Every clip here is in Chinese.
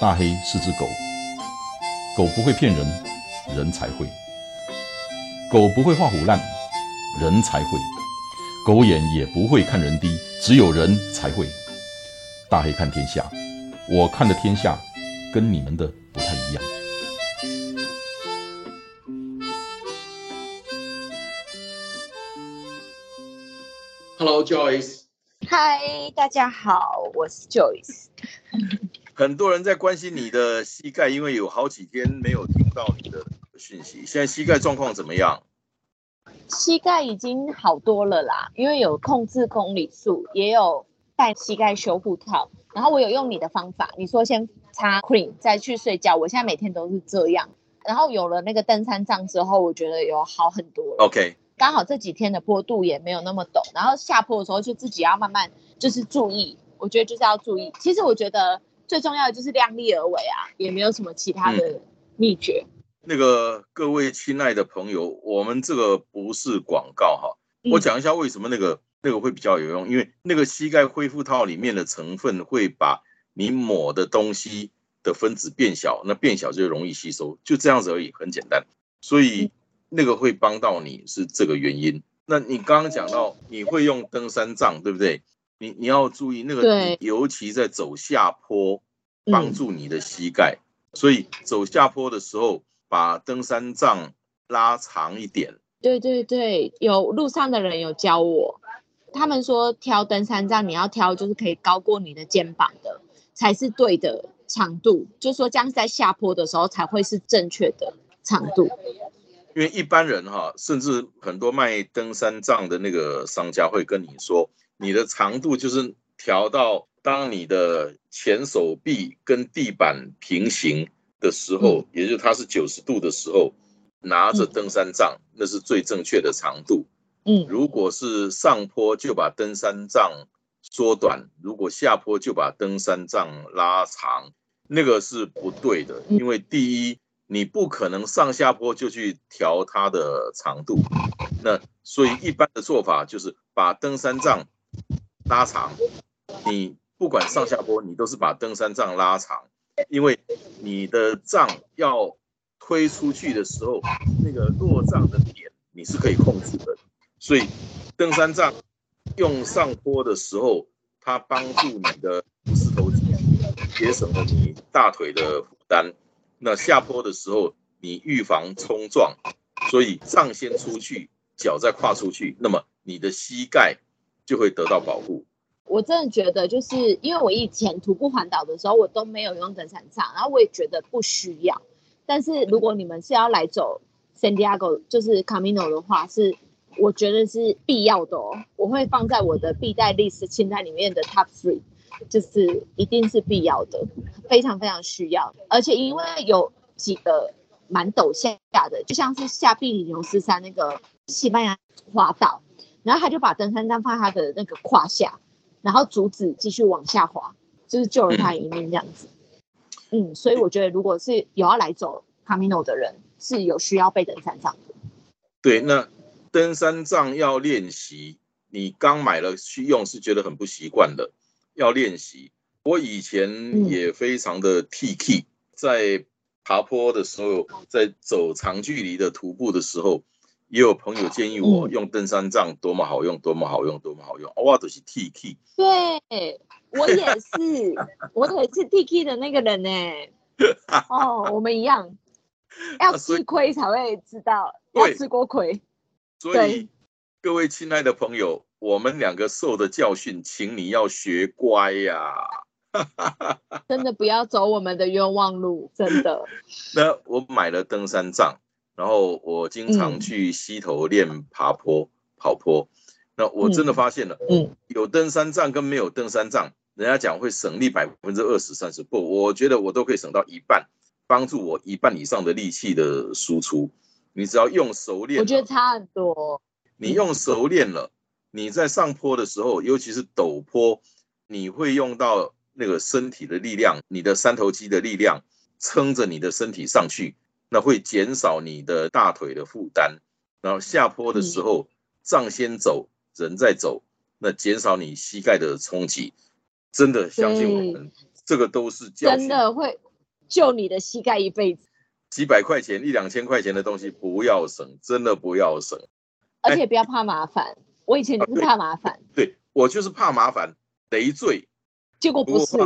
大黑是只狗，狗不会骗人，人才会；狗不会画虎烂，人才会；狗眼也不会看人低，只有人才会。大黑看天下，我看的天下跟你们的不太一样。Hello Joyce，嗨，大家好，我是 Joyce。很多人在关心你的膝盖，因为有好几天没有听到你的讯息。现在膝盖状况怎么样？膝盖已经好多了啦，因为有控制公里数，也有戴膝盖修护套。然后我有用你的方法，你说先擦 cream 再去睡觉，我现在每天都是这样。然后有了那个登山杖之后，我觉得有好很多了。OK，刚好这几天的坡度也没有那么陡，然后下坡的时候就自己要慢慢就是注意，我觉得就是要注意。其实我觉得最重要的就是量力而为啊，也没有什么其他的秘诀。那个各位亲爱的朋友，我们这个不是广告哈，嗯我讲一下为什么那个那个会比较有用，因为那个膝盖恢复套里面的成分会把你抹的东西的分子变小，那变小就容易吸收，就这样子而已，很简单。所以那个会帮到你是这个原因。那你刚刚讲到你会用登山杖，对不对？你你要注意那个对，尤其在走下坡，嗯帮助你的膝盖。所以走下坡的时候，把登山杖拉长一点。对对对，有路上的人有教我，他们说挑登山杖你要挑就是可以高过你的肩膀的，才是对的长度，就说这样在下坡的时候才会是正确的长度。因为一般人哈，甚至很多卖登山杖的那个商家会跟你说，你的长度就是调到当你的前手臂跟地板平行的时候，也就是它是九十度的时候，拿着登山杖，那是最正确的长度。嗯，如果是上坡就把登山杖缩短，如果下坡就把登山杖拉长，那个是不对的。嗯因为第一，你不可能上下坡就去调它的长度，那所以一般的做法就是把登山杖拉长。你不管上下坡，你都是把登山杖拉长，因为你的杖要推出去的时候，那个落杖的点你是可以控制的。所以登山杖用上坡的时候，它帮助你的四头肌，节省了你大腿的负担。那下坡的时候，你预防冲撞，所以杖先出去，脚再跨出去，那么你的膝盖就会得到保护。我真的觉得，就是因为我以前徒步环岛的时候，我都没有用登山杖，然后我也觉得不需要。但是如果你们是要来走 San Diego，就是 Camino 的话，是我觉得是必要的哦。我会放在我的必带 list 清单里面的 top three，就是一定是必要的，非常非常需要。而且因为有几个蛮陡下的，就像是下比里牛斯山那个西班牙滑道，然后他就把登山杖放在他的那个胯下。然后阻止继续往下滑，就是救了他一命这样子。嗯，所以我觉得如果是有要来走 Camino 的人，是有需要背登山杖的。对，那登山杖要练习，你刚买了去用是觉得很不习惯的，要练习。我以前也非常的 T K，在爬坡的时候，在走长距离的徒步的时候，也有朋友建议我用登山杖多么好用，多么好用，多么好用。哇，都是 T K。对我也是，我也是 T K 的那个人呢、哦，我们一样，要吃亏才会知道，要吃过亏。所以各位亲爱的朋友，我们两个受的教训，请你要学乖呀、真的不要走我们的冤枉路，真的。那我买了登山杖，然后我经常去溪头练爬坡、跑坡。那我真的发现了，嗯，有登山杖跟没有登山杖，人家讲会省力百分之二十、三十，不，我觉得我都可以省到一半，帮助我一半以上的力气的输出。你只要用熟练，我觉得差很多。你用熟练了，你在上坡的时候，尤其是陡坡，你会用到那个身体的力量，你的三头肌的力量撑着你的身体上去，那会减少你的大腿的负担。然后下坡的时候，杖先走，人再走，那减少你膝盖的冲击。真的相信我们，这个都是教真的会救你的膝盖一辈子。几百块钱、一两千块钱的东西不要省，真的不要省。而且不要怕麻烦，我以前就是怕麻烦，对我就是怕麻烦累赘，结果不是。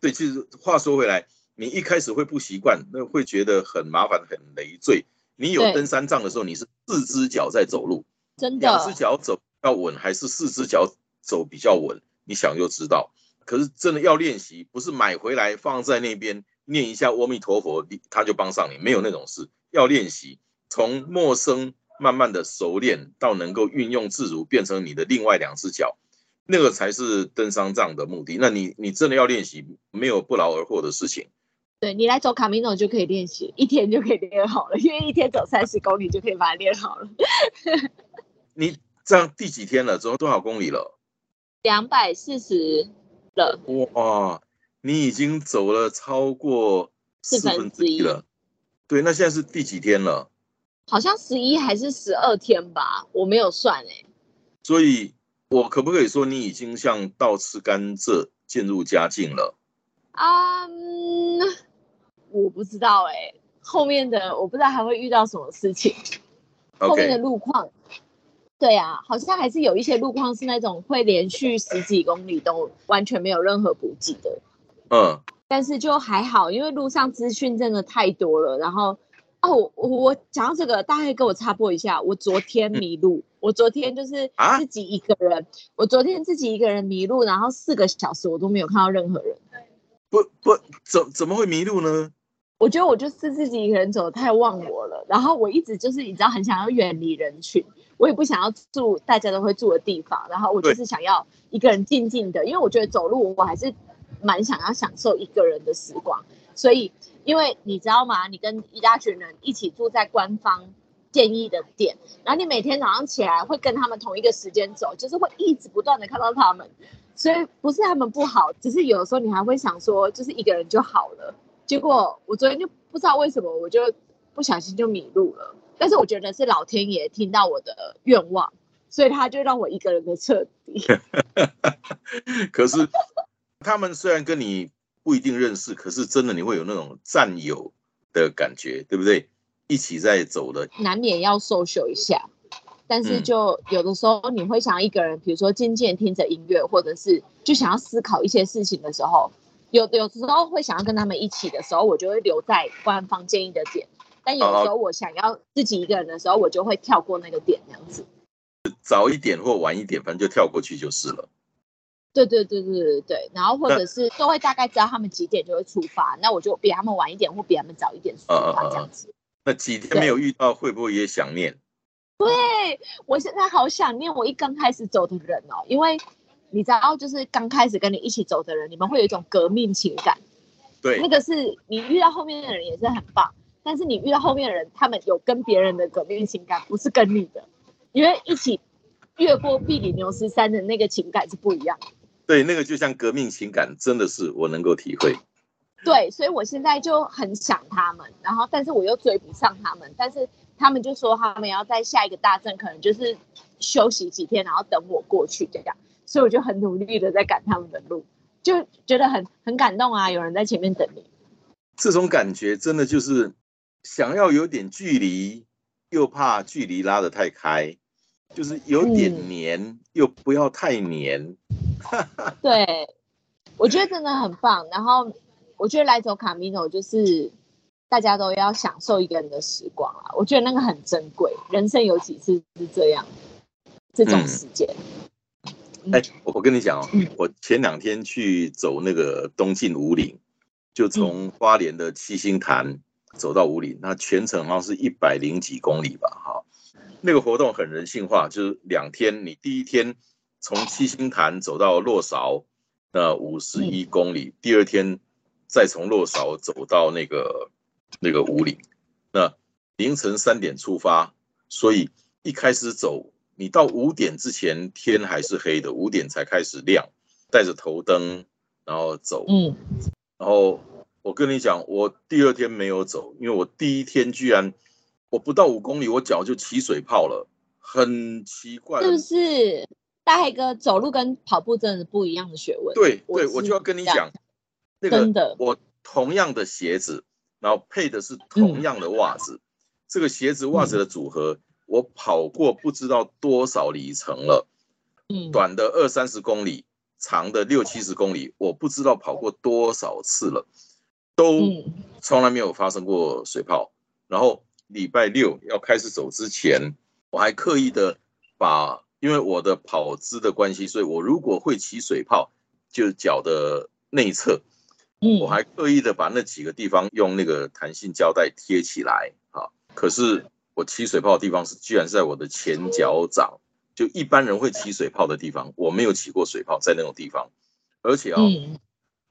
对，其实话说回来，你一开始会不习惯，那会觉得很麻烦、很累赘。你有登山杖的时候，你是四只脚在走路，真的，两只脚走要稳，还是四只脚走比较稳？你想就知道。可是真的要练习，不是买回来放在那边念一下阿弥陀佛，他就帮上你，没有那种事。要练习，从陌生慢慢的熟练，到能够运用自如，变成你的另外两只脚，那个才是登山杖的目的。那你你真的要练习，没有不劳而获的事情。对你来走卡米诺就可以练习，一天就可以练好了，因为一天走三十公里就可以把它练好了。你这样第几天了？走了多少公里了？两百四十了。哇，你已经走了超过四分之一了。对，那现在是第几天了？好像十一还是十二天吧，我没有算哎。所以，我可不可以说你已经像倒吃甘蔗渐入佳境了？啊，我不知道哎，后面的我不知道还会遇到什么事情，后面的路况。对啊，好像还是有一些路况是那种会连续十几公里都完全没有任何补给的。嗯，但是就还好，因为路上资讯真的太多了。然后，哦，我讲到这个，大概给我插播一下，我昨天迷路，我昨天就是自己一个人，我昨天自己一个人迷路，然后四个小时我都没有看到任何人。不不，怎怎么会迷路呢？我觉得我就是自己一个人走太忘我了，然后我一直就是你知道很想要远离人群。我也不想要住大家都会住的地方，然后我就是想要一个人静静的，因为我觉得走路我还是蛮想要享受一个人的时光。所以，因为你知道吗？你跟一大群人一起住在官方建议的点，然后你每天早上起来会跟他们同一个时间走，就是会一直不断的看到他们。所以不是他们不好，只是有时候你还会想说，就是一个人就好了。结果我昨天就不知道为什么，我就不小心就迷路了。但是我觉得是老天爷听到我的愿望，所以他就让我一个人的彻底。可是他们虽然跟你不一定认识，可是真的你会有那种战友的感觉，对不对？一起在走的，难免要 social 一下。但是就有的时候你会想要一个人，比如说静静听着音乐，或者是就想要思考一些事情的时候，有有时候会想要跟他们一起的时候，我就会留在官方建议的点。但有时候我想要自己一个人的时候，我就会跳过那个点，这样子。早一点或晚一点，反正就跳过去就是了。对对对对对对。然后或者是都会大概知道他们几点就会出发，那我就比他们晚一点或比他们早一点出发这样子。那几天没有遇到，会不会也想念？对我现在好想念我一刚开始走的人哦，因为你知道，就是刚开始跟你一起走的人，你们会有一种革命情感。对，那个是你遇到后面的人也是很棒。但是你遇到后面的人，他们有跟别人的革命情感，不是跟你的，因为一起越过毕里牛斯山的那个情感是不一样。对，那个就像革命情感，真的是我能够体会。对，所以我现在就很想他们，然后但是我又追不上他们，但是他们就说他们要在下一个大镇，可能就是休息几天，然后等我过去这样，所以我就很努力的在赶他们的路，就觉得很很感动啊，有人在前面等你。这种感觉真的就是。想要有点距离，又怕距离拉得太开，就是有点黏，又不要太黏。对，我觉得真的很棒。然后我觉得来走卡米诺就是大家都要享受一个人的时光啊，我觉得那个很珍贵。人生有几次是这样这种时间？哎，我跟你讲哦，我前两天去走那个东进五岭，就从花莲的七星潭。走到五岭，那全程好像是一百零几公里吧，哈，那个活动很人性化，就是两天，你第一天从七星潭走到洛韶，那五十一公里，第二天再从洛勺走到那个那个五里，那凌晨三点出发，所以一开始走，你到五点之前天还是黑的，五点才开始亮，带着头灯，然后走，嗯，然后。我跟你讲，我第二天没有走，因为我第一天居然我不到五公里，我脚就起水泡了，很奇怪。是不是大黑哥走路跟跑步真的是不一样的学问？对对，我就要跟你讲，真的，我同样的鞋子，然后配的是同样的袜子，这个鞋子袜子的组合，我跑过不知道多少里程了，嗯，短的二三十公里，长的六七十公里，我不知道跑过多少次了，都嗯。从来没有发生过水泡。然后礼拜六要开始走之前，我还刻意的把，因为我的跑姿的关系，所以我如果会起水泡，就是脚的内侧，嗯，我还刻意的把那几个地方用那个弹性胶带贴起来啊。可是我起水泡的地方是居然是在我的前脚掌，就一般人会起水泡的地方，我没有起过水泡在那种地方，而且哦，嗯。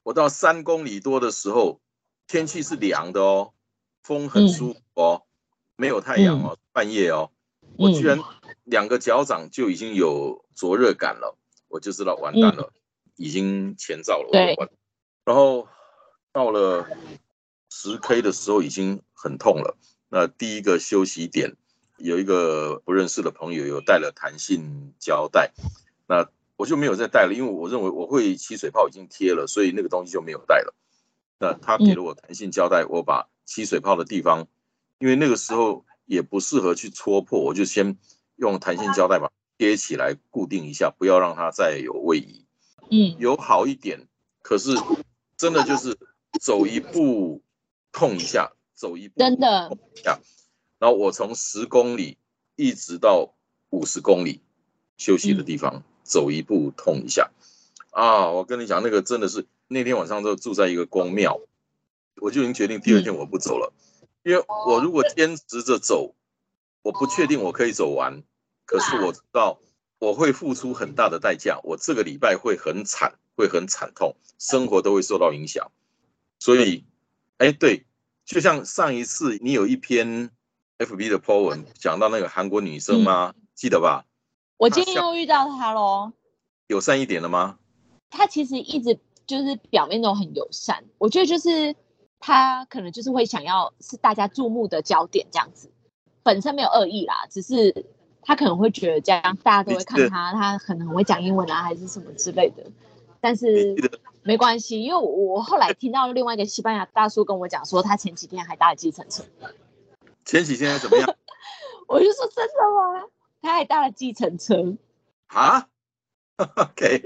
我到三公里多的时候，天气是凉的哦，风很舒服哦，没有太阳哦，半夜哦，我居然两个脚掌就已经有灼热感了，我就知道完蛋了，已经前兆了，对。完。然后到了十 K 的时候已经很痛了，那第一个休息点有一个不认识的朋友有带了弹性胶带，那我就没有再带了，因为我认为我会起水泡已经贴了，所以那个东西就没有带了。那他给了我弹性胶带，我把起水泡的地方，因为那个时候也不适合去戳破，我就先用弹性胶带把贴起来固定一下，不要让它再有位移。嗯有好一点，可是真的就是走一步痛一下，走一步真的痛一下。然后我从十公里一直到五十公里休息的地方，走一步痛一下。啊，我跟你讲，那个真的是那天晚上就住在一个公庙，我就已经决定第二天我不走了，因为我如果坚持着走，我不确定我可以走完，可是我知道我会付出很大的代价，我这个礼拜会很惨，会很惨痛，生活都会受到影响。所以，哎，对，就像上一次你有一篇 FB 的 po 文讲到那个韩国女生吗？记得吧？我今天又遇到她喽。友善一点了吗？她其实一直就是表面都很友善，我觉得就是她可能就是会想要是大家注目的焦点这样子，本身没有恶意啦，只是她可能会觉得这样大家都会看她，她可能很会讲英文啊，还是什么之类的。但是没关系，因为我我后来听到另外一个西班牙大叔跟我讲说，他前几天还搭了计程车，前几天怎么样 我就说真的吗？他还搭了计程车，啊？OK，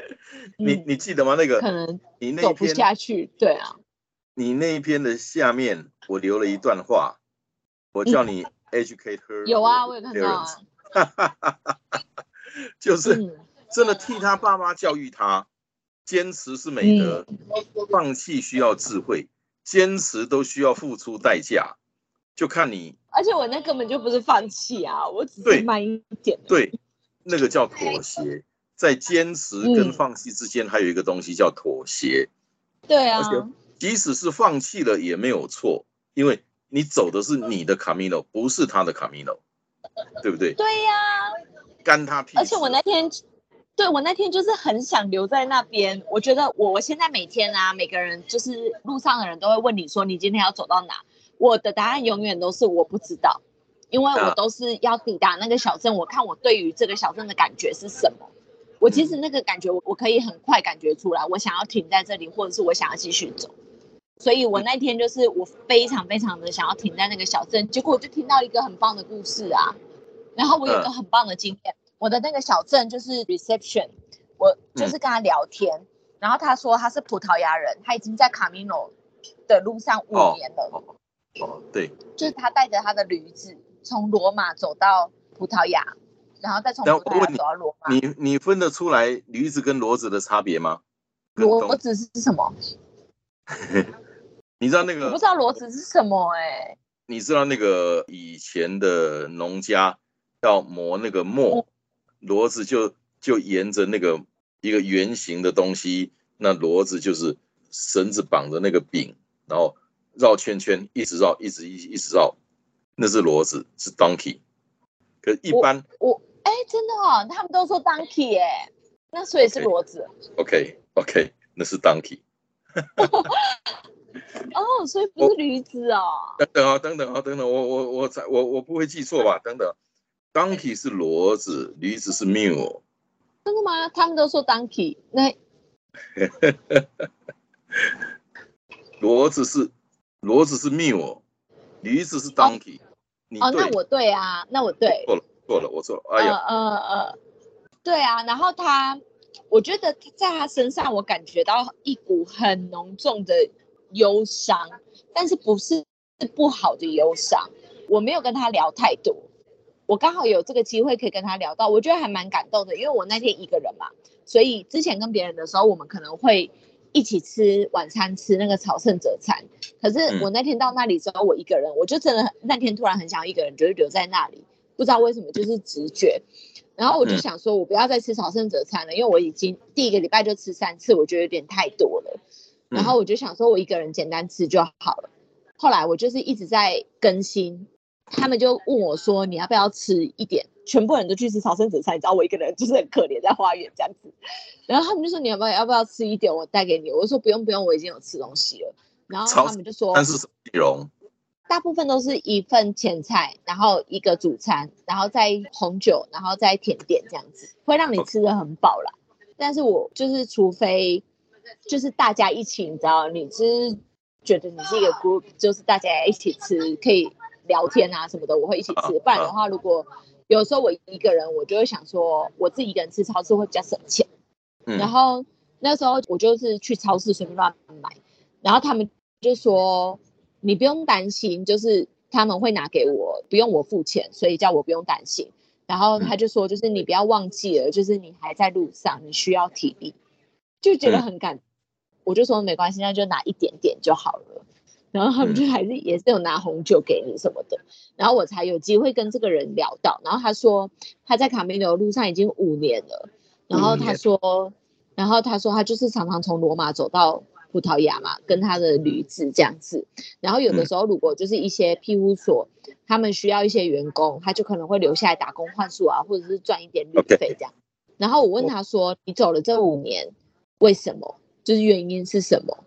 你嗯你记得吗？那个可能你那走不下去，对啊，你那一篇的下面我留了一段话，我叫你 educate her。嗯有啊，我有看到啊，就是嗯。真的替他爸妈教育他，坚持是美德，放弃需要智慧，坚持都需要付出代价，就看你而且我那根本就不是放弃啊，我只对是慢一点。对那个叫妥协，在坚持跟嗯放弃之间还有一个东西叫妥协，对啊而，且即使是放弃了也没有错，因为你走的是你的卡米诺，不是他的卡米诺，对不对？对呀、干他屁事！而且我那天，对我那天就是很想留在那边。我觉得我我现在每天啊，每个人就是路上的人都会问你说你今天要走到哪，我的答案永远都是我不知道，因为我啊都是要抵达那个小镇，我看我对于这个小镇的感觉是什么。我其实那个感觉我我可以很快感觉出来，我想要停在这里，或者是我想要继续走。所以我那天就是我非常非常的想要停在那个小镇，结果我就听到一个很棒的故事啊，然后我有一个很棒的经验，我的那个小镇就是 reception，我就是跟他聊天，然后他说他是葡萄牙人，他已经在卡米诺的路上五哦年了，哦哦，对，就是他带着他的驴子从罗马走到葡萄牙，然后再从葡萄牙走到罗马。你你分得出来驴子跟骡子的差别吗？骡子是什么？你知道那个我不知道骡子是什么哎、你知道那个以前的农家要磨那个磨，骡子就就沿着那个一个圆形的东西，那骡子就是绳子绑着那个柄，然后绕圈圈，一直绕，一直一一直绕，那是骡子，是 donkey。可是一般我哎、真的哦，他们都说 donkey 哎、那所以是骡子 OK OK，那是 donkey。哦，所以不是驴子哦。等等啊，等等啊，等等，我我我才我我不会记错吧？等等，donkey 是骡子，驴子是 mule。真的吗？他们都说 donkey，那 骡子是骡子是 mule，驴子是 donkey。你哦，那我对啊，那我对，错了错了，我错了。哎呀，呃呃呃，对啊，然后他，我觉得在他身上，我感觉到一股很浓重的忧伤，但是不是不好的忧伤。我没有跟他聊太多，我刚好有这个机会可以跟他聊到，我觉得还蛮感动的，因为我那天一个人嘛，所以之前跟别人的时候，我们可能会一起吃晚餐，吃那个朝圣者餐。可是我那天到那里之后，我一个人，我就真的那天突然很想一个人，就是留在那里，不知道为什么，就是直觉。然后我就想说，我不要再吃朝圣者餐了，因为我已经第一个礼拜就吃三次，我觉得有点太多了。然后我就想说，我一个人简单吃就好了。后来我就是一直在更新，他们就问我说，你要不要吃一点？全部人都去吃朝圣者餐，你知道我一个人就是很可怜在花园这样子。然后他们就说，你要不要要不要吃一点？我带给你。我说不用不用，我已经有吃东西了。然后他们就说，但是什么内容？大部分都是一份前菜，然后一个主餐，然后再红酒，然后再甜点这样子，会让你吃的很饱啦。但是我就是除非就是大家一起，你知道，你是觉得你是一个 group，就是大家一起吃，可以聊天啊什么的，我会一起吃。不然的话，如果有时候我一个人，我就会想说，我自己一个人吃超市会比较省钱。然后那时候我就是去超市随便乱买，然后他们就说。你不用担心，就是他们会拿给我，不用我付钱，所以叫我不用担心。然后他就说，就是你不要忘记了，就是你还在路上，你需要体力，就觉得很感。我就说没关系，那就拿一点点就好了。然后他们就还是也是有拿红酒给你什么的，然后我才有机会跟这个人聊到。然后他说他在卡梅罗路上已经五年了，然后他说，然后他说他就是常常从罗马走到。葡萄牙嘛，跟他的驴子这样子，然后有的时候如果就是一些庇护所，他们需要一些员工，他就可能会留下来打工换宿啊，或者是赚一点旅费这样。然后我问他说：“你走了这五年，为什么？就是原因是什么？”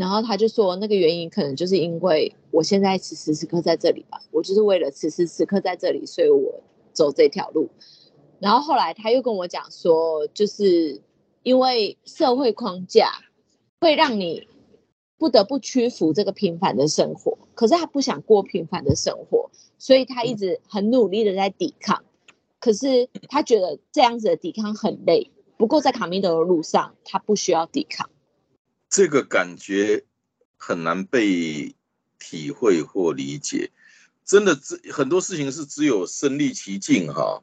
然后他就说：“那个原因可能就是因为我现在此时此刻在这里吧，我就是为了此时此刻在这里，所以我走这条路。”然后后来他又跟我讲说：“就是因为社会框架。”会让你不得不屈服这个平凡的生活，可是他不想过平凡的生活，所以他一直很努力的在抵抗。可是他觉得这样子的抵抗很累。不过在卡米德的路上，他不需要抵抗。这个感觉很难被体会或理解。真的，只很多事情是只有身历其境哈，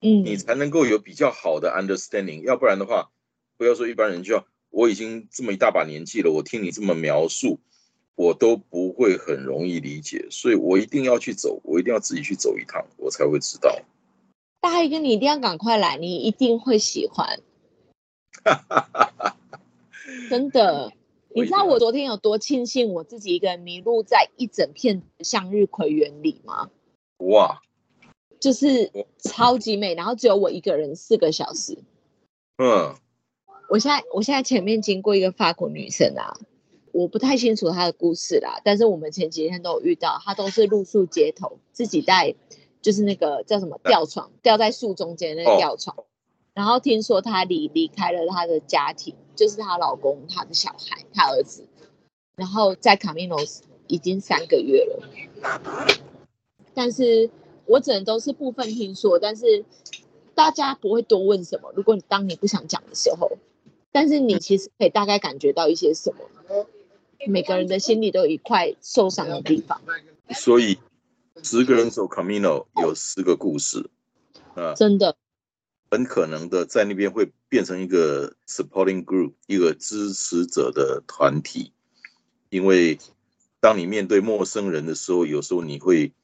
嗯，你才能够有比较好的 understanding。要不然的话，不要说一般人就要。我已经这么一大把年纪了，我听你这么描述，我都不会很容易理解，所以我一定要去走，我一定要自己去走一趟，我才会知道。大一哥，你一定要赶快来，你一定会喜欢。真的，你知道我昨天有多庆幸我自己一个人迷路在一整片向日葵园里吗？哇，就是超级美，然后只有我一个人四个小时。嗯。我现在我现在前面经过一个法国女生啊，我不太清楚她的故事啦，但是我们前几天都有遇到，她都是露宿街头，自己带就是那个叫什么吊床，吊在树中间那个吊床，然后听说她离离开了她的家庭，就是她老公、她的小孩、她儿子，然后在卡米诺已经三个月了，但是我只能都是部分听说，但是大家不会多问什么，如果你当你不想讲的时候。但是你其实可以大概感觉到一些什么，每个人的心里都有一块受伤的地方。所以，十个人走 Camino 有四个故事，啊，真的，很可能的在那边会变成一个 supporting group，一个支持者的团体。因为当你面对陌生人的时候，有时候你会，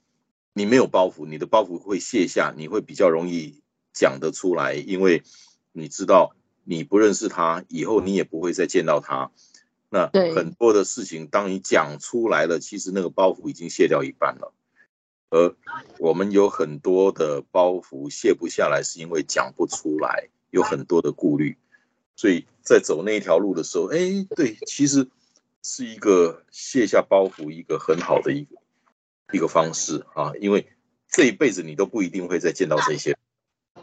你没有包袱，你的包袱会卸下，你会比较容易讲得出来，因为你知道。你不认识他，以后你也不会再见到他。那很多的事情，当你讲出来了，其实那个包袱已经卸掉一半了。而我们有很多的包袱卸不下来，是因为讲不出来，有很多的顾虑。所以在走那一条路的时候，哎，对，其实是一个卸下包袱一个很好的一个一个方式啊，因为这一辈子你都不一定会再见到这些。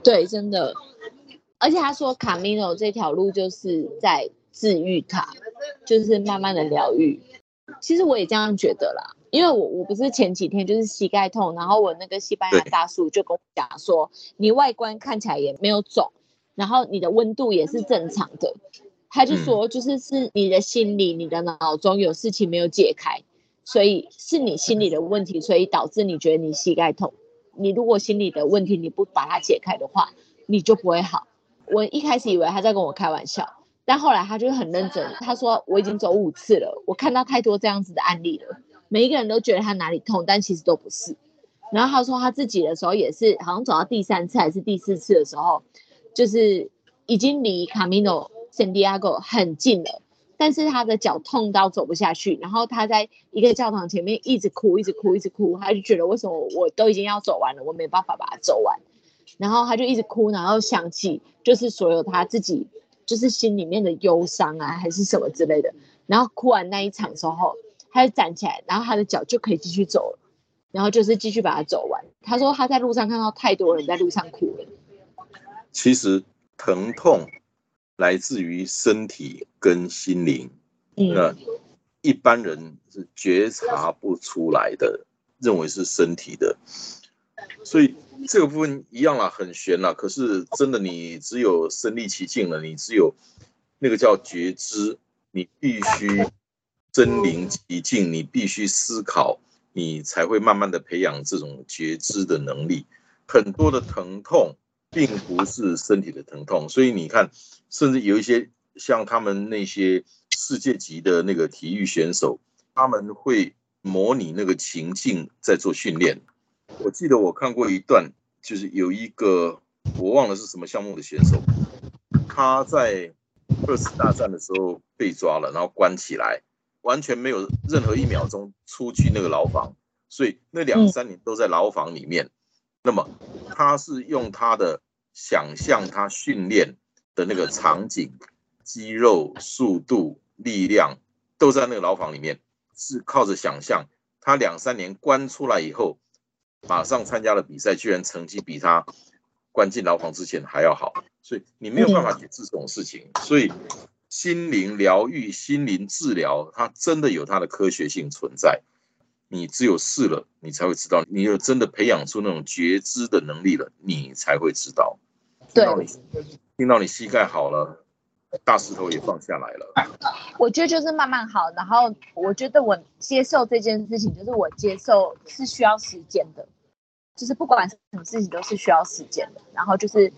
对，真的。而且他说，卡米诺这条路就是在治愈他，就是慢慢的疗愈。其实我也这样觉得啦，因为我我不是前几天就是膝盖痛，然后我那个西班牙大叔就跟我讲说，你外观看起来也没有肿，然后你的温度也是正常的，他就说就是是你的心里、你的脑中有事情没有解开，所以是你心里的问题，所以导致你觉得你膝盖痛。你如果心里的问题你不把它解开的话，你就不会好。我一开始以为他在跟我开玩笑，但后来他就很认真，他说我已经走五次了，我看到太多这样子的案例了，每一个人都觉得他哪里痛，但其实都不是。然后他说他自己的时候也是，好像走到第三次还是第四次的时候，就是已经离 Camino Santiago 很近了，但是他的脚痛到走不下去，然后他在一个教堂前面一直哭，一直哭，一直哭，他就觉得为什么我都已经要走完了，我没办法把它走完，然后他就一直哭，然后想起就是所有他自己就是心里面的忧伤啊，还是什么之类的，然后哭完那一场之后，他就站起来，然后他的脚就可以继续走了，然后就是继续把它走完。他说他在路上看到太多人在路上哭了，其实疼痛来自于身体跟心灵，嗯，那一般人是觉察不出来的，认为是身体的，所以这个部分一样啦，很悬啦。可是真的，你只有身临其境了，你只有那个叫觉知，你必须身临其境，你必须思考，你才会慢慢的培养这种觉知的能力。很多的疼痛并不是身体的疼痛，所以你看，甚至有一些像他们那些世界级的那个体育选手，他们会模拟那个情境在做训练。我记得我看过一段，就是有一个我忘了是什么项目的选手，他在二次大战的时候被抓了，然后关起来，完全没有任何一秒钟出去那个牢房，所以那两嗯三年都在牢房里面。那么他是用他的想象，他训练的那个场景、肌肉、速度、力量都在那个牢房里面，是靠着想象。他两三年关出来以后，马上参加了比赛，居然成绩比他关进牢房之前还要好，所以你没有办法解释这种事情。所以心灵疗愈、心灵治疗，它真的有它的科学性存在。你只有试了，你才会知道。你有真的培养出那种觉知的能力了，你才会知道。对听到你膝盖好了，大石头也放下来了。我觉得就是慢慢好，然后我觉得我接受这件事情，就是我接受是需要时间的，就是不管什么事情都是需要时间的。然后就是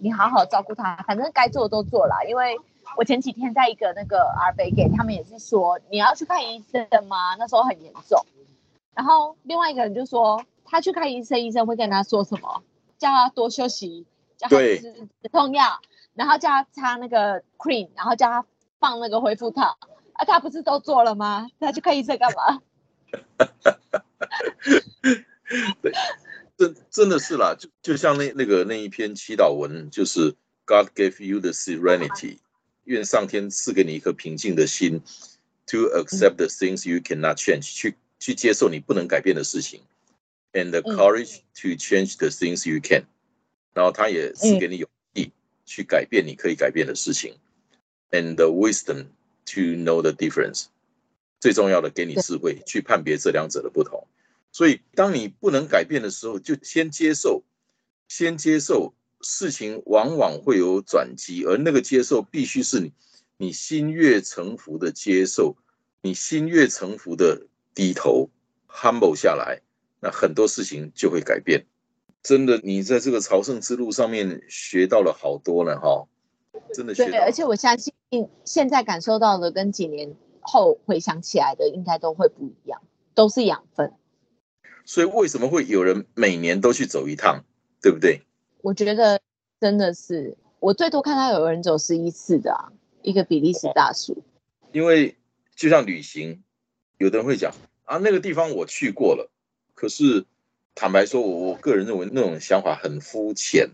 你好好照顾他，反正该做的都做了。因为我前几天在一个那个阿贝给他们也是说你要去看医生吗？那时候很严重。然后另外一个人就说他去看医生，医生会跟他说什么？叫他多休息，叫他对吃止痛药，然后叫他擦那个 cream，然后叫他放那个恢复套。啊，他不是都做了吗？他去看医生干嘛？真真的是啦，就就像那那个那一篇祈祷文，就是 God gave you the serenity，愿上天赐给你一颗平静的心，to accept the things you cannot change，去去接受你不能改变的事情，and the 嗯 courage to change the things you can，然后他也赐给你勇气去改变你可以改变的事情，and the wisdom to know the difference，最重要的给你智慧去判别这两者的不同。所以，当你不能改变的时候，就先接受，先接受 事情往往会有转机，而那个接受必须是你你心悦诚服的接受，你心悦诚服的低头，humble 下来，那很多事情就会改变。真的，你在这个朝圣之路上面学到了好多了哈，真的学对，到了。而且我相信现在感受到的跟几年后回想起来的应该都会不一样，都是养分。所以为什么会有人每年都去走一趟，对不对？我觉得真的是，我最多看到有人走十一次的啊，一个比利时大叔。因为就像旅行，有的人会讲啊，那个地方我去过了，可是坦白说，我我个人认为那种想法很肤浅。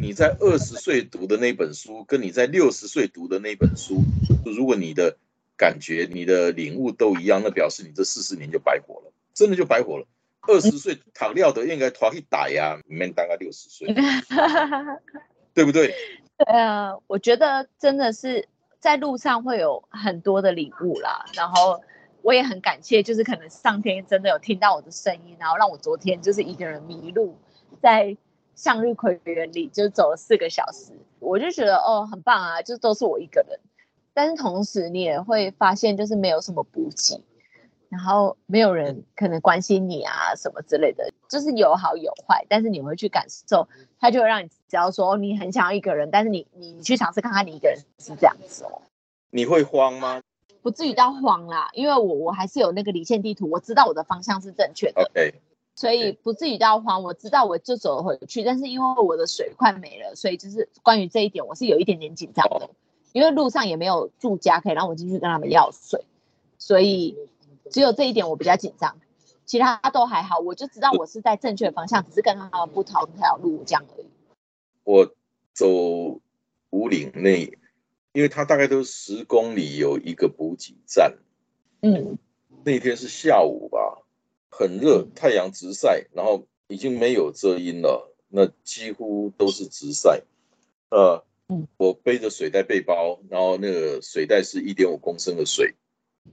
你在二十岁读的那本书，跟你在六十岁读的那本书，如果你的感觉、你的领悟都一样，那表示你这四十年就白活了，真的就白活了。二十岁躺尿的应该拖去打呀，免大概六十岁，对不对？对啊，我觉得真的是在路上会有很多的礼物啦，然后我也很感谢，就是可能上天真的有听到我的声音，然后让我昨天就是一个人迷路在向日葵园里，就走了四个小时，我就觉得哦很棒啊，就都是我一个人。但是同时你也会发现，就是没有什么补给，然后没有人可能关心你啊什么之类的，就是有好有坏。但是你会去感受，它就会让你知道说你很想要一个人，但是你你去尝试看看你一个人是这样子哦。你会慌吗？不至于到慌啦，因为我我还是有那个离线地图，我知道我的方向是正确的所以不至于到慌。我知道我就走回去，但是因为我的水快没了，所以就是关于这一点，我是有一点点紧张的，因为路上也没有住家可以让我进去跟他们要水，所以只有这一点我比较紧张，其他都还好。我就知道我是在正确的方向，只是跟他们不同条路这样而已。我走五岭内。因为它大概都十公里有一个补给站，嗯，那天是下午吧，很热，太阳直晒，然后已经没有遮阴了，那几乎都是直晒，呃，我背着水袋背包，然后那个水袋是一点五公升的水，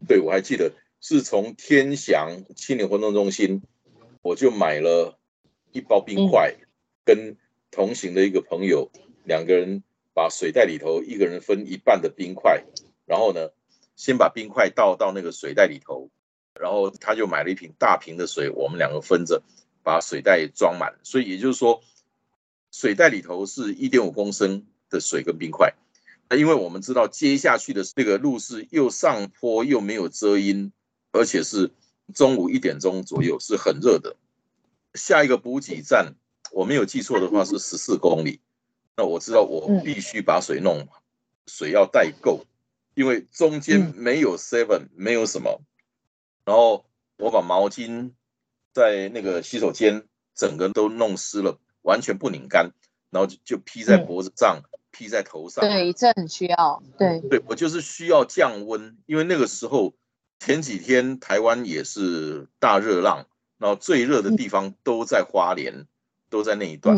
对我还记得是从天祥青年活动中心，我就买了一包冰块，跟同行的一个朋友两个人。把水袋里头一个人分一半的冰块，然后呢，先把冰块倒到那个水袋里头，然后他就买了一瓶大瓶的水，我们两个分着把水袋装满。所以也就是说，水袋里头是一点五公升的水跟冰块。那因为我们知道接下去的这个路是又上坡又没有遮阴，而且是中午一点钟左右是很热的。下一个补给站我没有记错的话是十四公里。那我知道我必须把水弄，水要带够，因为中间没有 seven，没有什么。然后我把毛巾在那个洗手间整个都弄湿了，完全不拧干，然后就就披在脖子上，披在头上。对，这很需要。对，对我就是需要降温，因为那个时候前几天台湾也是大热浪，然后最热的地方都在花莲，都在那一段。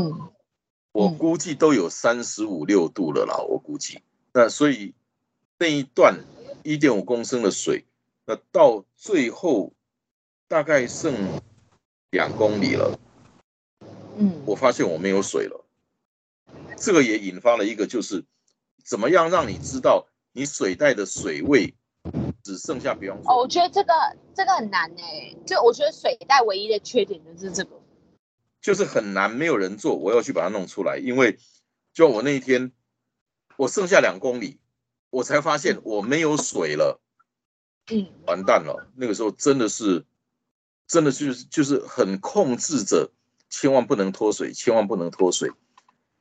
我估计都有三十五六度了啦，我估计。那所以那一段一点五公升的水，那到最后大概剩两公里了。嗯，我发现我没有水了。这个也引发了一个，就是怎么样让你知道你水袋的水位只剩下，不用说，哦，我觉得这个这个很难哎。就我觉得水袋唯一的缺点就是这个。就是很难，没有人做，我要去把它弄出来。因为就我那一天，我剩下两公里，我才发现我没有水了，嗯，完蛋了。那个时候真的是，真的就是就是很控制着，千万不能脱水，千万不能脱水。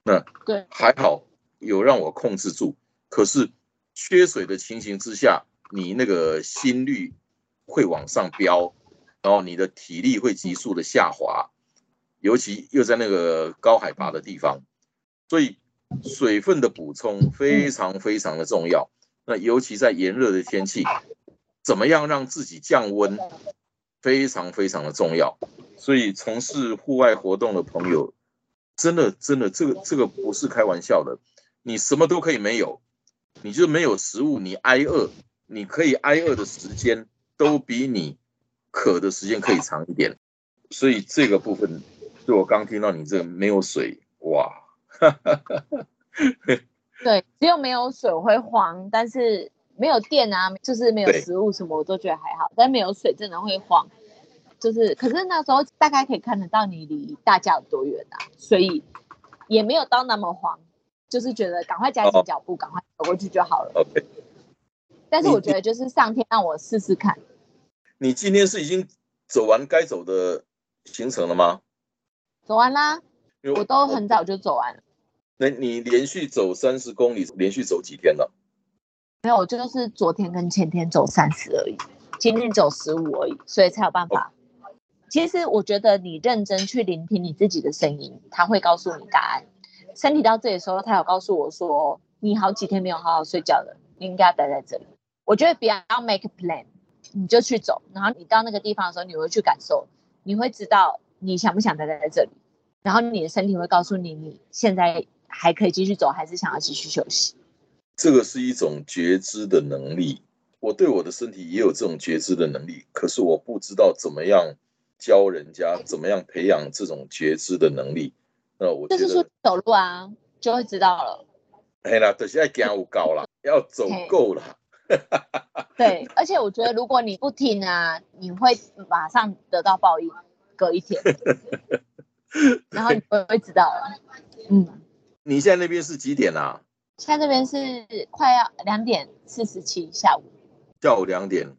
那对，还好有让我控制住。可是缺水的情形之下，你那个心率会往上飙，然后你的体力会急速的下滑。尤其又在那个高海拔的地方，所以水分的补充非常非常的重要。那尤其在炎热的天气，怎么样让自己降温，非常非常的重要。所以从事户外活动的朋友，真的真的这个这个不是开玩笑的。你什么都可以没有，你就没有食物，你挨饿，你可以挨饿的时间都比你渴的时间可以长一点。所以这个部分。就我刚听到你这个没有水，哇，对，只有没有水会慌，但是没有电啊，就是没有食物什么，我都觉得还好。但没有水真的会慌，就是可是那时候大概可以看得到你离大家有多远啊，所以也没有到那么慌，就是觉得赶快加紧脚步，赶快走过去就好了。OK。但是我觉得就是上天让我试试看。你今天是已经走完该走的行程了吗？走完啦，我都很早就走完了。那你连续走三十公里，连续走几天了？没有，我就是昨天跟前天走三十而已，今天走十五而已，所以才有办法。其实我觉得你认真去聆听你自己的声音，他会告诉你答案。身体到这里的时候，他有告诉我说，你好几天没有好好睡觉了，你应该要待在这里。我觉得不要 make plan，你就去走，然后你到那个地方的时候，你会去感受，你会知道。你想不想待在这里？然后你的身体会告诉你，你现在还可以继续走，还是想要继续休息？这个是一种觉知的能力，我对我的身体也有这种觉知的能力，可是我不知道怎么样教人家，怎么样培养这种觉知的能力。那我就是说走路啊，就会知道了。哎啦，就是要行高了，要走够了。对，而且我觉得如果你不听啊，你会马上得到报应，隔一天，然后你会会知道了。嗯，你现在那边是几点啊？现在这边是快要两点四十七，下午。下午两点。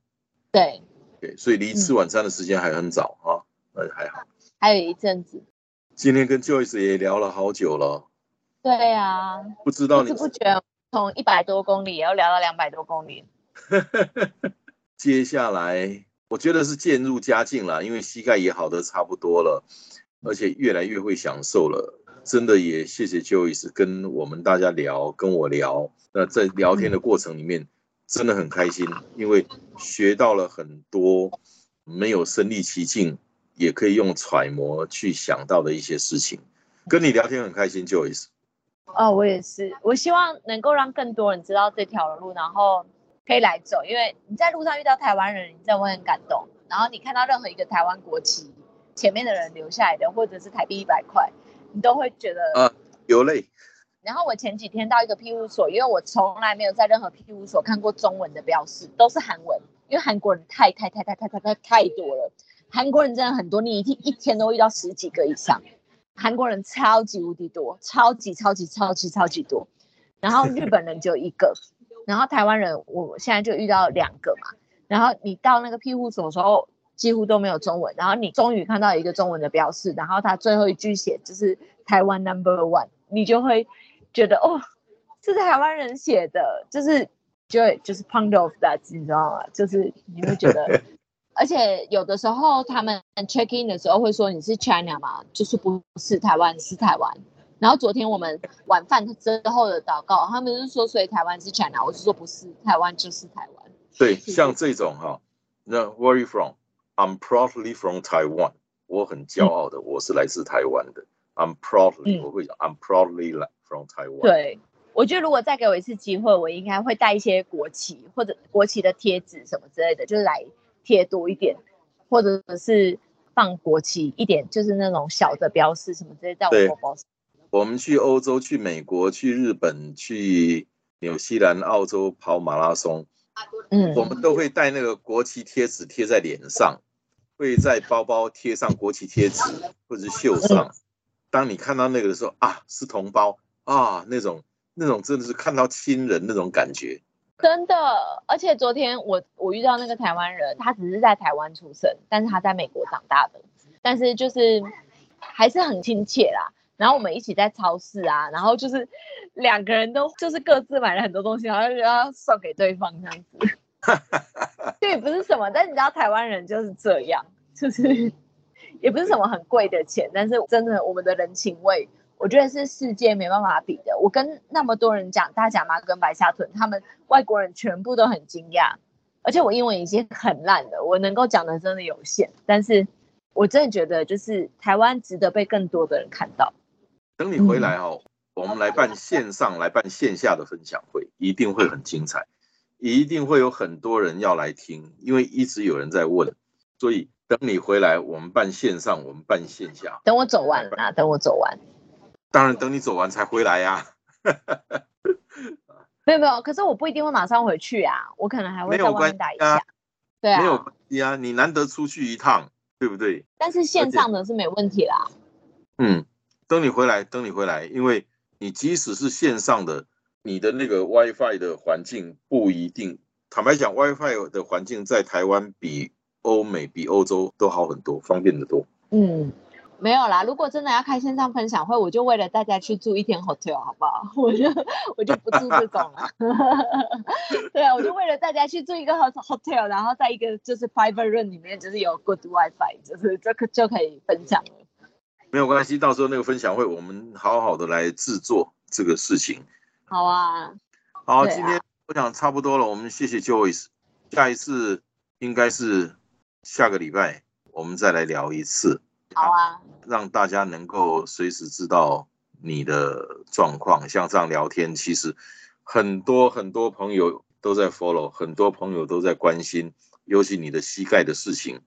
对。对，所以离吃晚餐的时间还很早啊，那还好。还有一阵子。今天跟 Joyce 也聊了好久了。对啊。不知道你。不知不觉从一百多公里，要聊到两百多公里。接下来，我觉得是渐入佳境了，因为膝盖也好的差不多了，而且越来越会享受了。真的也谢谢 Joyce 跟我们大家聊，跟我聊。那在聊天的过程里面，真的很开心，因为学到了很多没有身临其境，也可以用揣摩去想到的一些事情。跟你聊天很开心，Joyce。哦，我也是。我希望能够让更多人知道这条路，然后可以来走。因为你在路上遇到台湾人，你真的会很感动。然后你看到任何一个台湾国旗，前面的人留下来的，或者是台币一百块，你都会觉得啊流泪。然后我前几天到一个庇护所，因为我从来没有在任何庇护所看过中文的标示，都是韩文。因为韩国人太太太太太太太太多了，韩国人真的很多，你一天一天都遇到十几个以上。韩国人超级无敌多，超级超级超级超级多，然后日本人就一个，然后台湾人我现在就遇到两个嘛，然后你到那个庇护所的时候几乎都没有中文，然后你终于看到一个中文的标示，然后他最后一句写就是台湾 Number One，你就会觉得哦，这是台湾人写的，就是就就是 Pound of that，你知道吗？就是你会觉得。而且有的时候他们 check in 的时候会说你是 China 嘛，就是不是台湾是台湾。然后昨天我们晚饭之后的祷告，他们是说所以台湾是 China，我是说不是，台湾就是台湾。对，像这种哈，那 Where are you from? I'm proudly from Taiwan。我很骄傲的，我是来自台湾的。I'm proudly，我会讲 I'm proudly from Taiwan。对，我觉得如果再给我一次机会，我应该会带一些国旗或者国旗的贴纸什么之类的，就是来。贴多一点，或者是放国旗一点，就是那种小的标识什么之类，在我包包上。我们去欧洲、去美国、去日本、去纽西兰、澳洲跑马拉松，嗯，我们都会带那个国旗贴纸贴在脸上，会在包包贴上国旗贴纸或者是袖上。当你看到那个的时候啊，是同胞啊，那种那种真的是看到亲人那种感觉。真的，而且昨天我我遇到那个台湾人，他只是在台湾出生，但是他在美国长大的，但是就是还是很亲切啦。然后我们一起在超市啊，然后就是两个人都就是各自买了很多东西，然后要送给对方这样子。对，不是什么，但你知道台湾人就是这样，就是 也不是什么很贵的钱，但是真的我们的人情味。我觉得是世界没办法比的。我跟那么多人讲大甲妈跟白沙屯，他们外国人全部都很惊讶。而且我英文已经很烂了，我能够讲的真的有限。但是我真的觉得，就是台湾值得被更多的人看到。等你回来哦，我们来办线上、来办线下的分享会，一定会很精彩，一定会有很多人要来听，因为一直有人在问。所以等你回来，我们办线上，我们办线下。等我走完啊，等我走完。当然，等你走完才回来呀。没有没有，可是我不一定会马上回去啊，我可能还会在外面待一下。对啊，没有关系啊，你难得出去一趟，对不对？但是线上的是没问题啦。嗯，等你回来，等你回来，因为你即使是线上的，你的那个 WiFi 的环境不一定。坦白讲，WiFi 的环境在台湾比欧美、比欧洲都好很多，方便的多。嗯。没有啦，如果真的要开线上分享会，我就为了大家去住一天 hotel 好不好？我就我就不住这种了。对啊，我就为了大家去住一个 hotel，然后在一个就是 private room 里面，就是有 good wifi，就是这个就可以分享了。没有关系，到时候那个分享会，我们好好的来制作这个事情。好啊。好，今天我想差不多了，我们谢谢 Joyce，下一次应该是下个礼拜，我们再来聊一次。好啊，让大家能够随时知道你的状况。像这样聊天，其实很多很多朋友都在 follow，很多朋友都在关心，尤其你的膝盖的事情。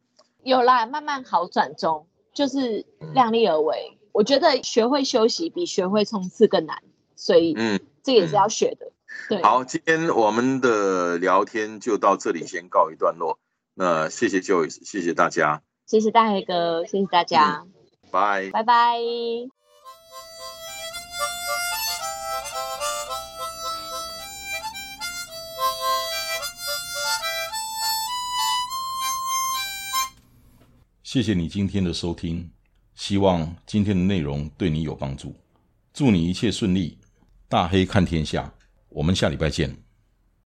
有啦，慢慢好转中，就是量力而为。我觉得学会休息比学会冲刺更难，所以嗯，这也是要学的。对，好，今天我们的聊天就到这里，先告一段落。那谢谢 Joyce，谢谢大家，谢谢大黑哥，谢谢大家，拜。拜拜。谢谢你今天的收听，希望今天的内容对你有帮助。祝你一切顺利，大黑看天下，我们下礼拜见。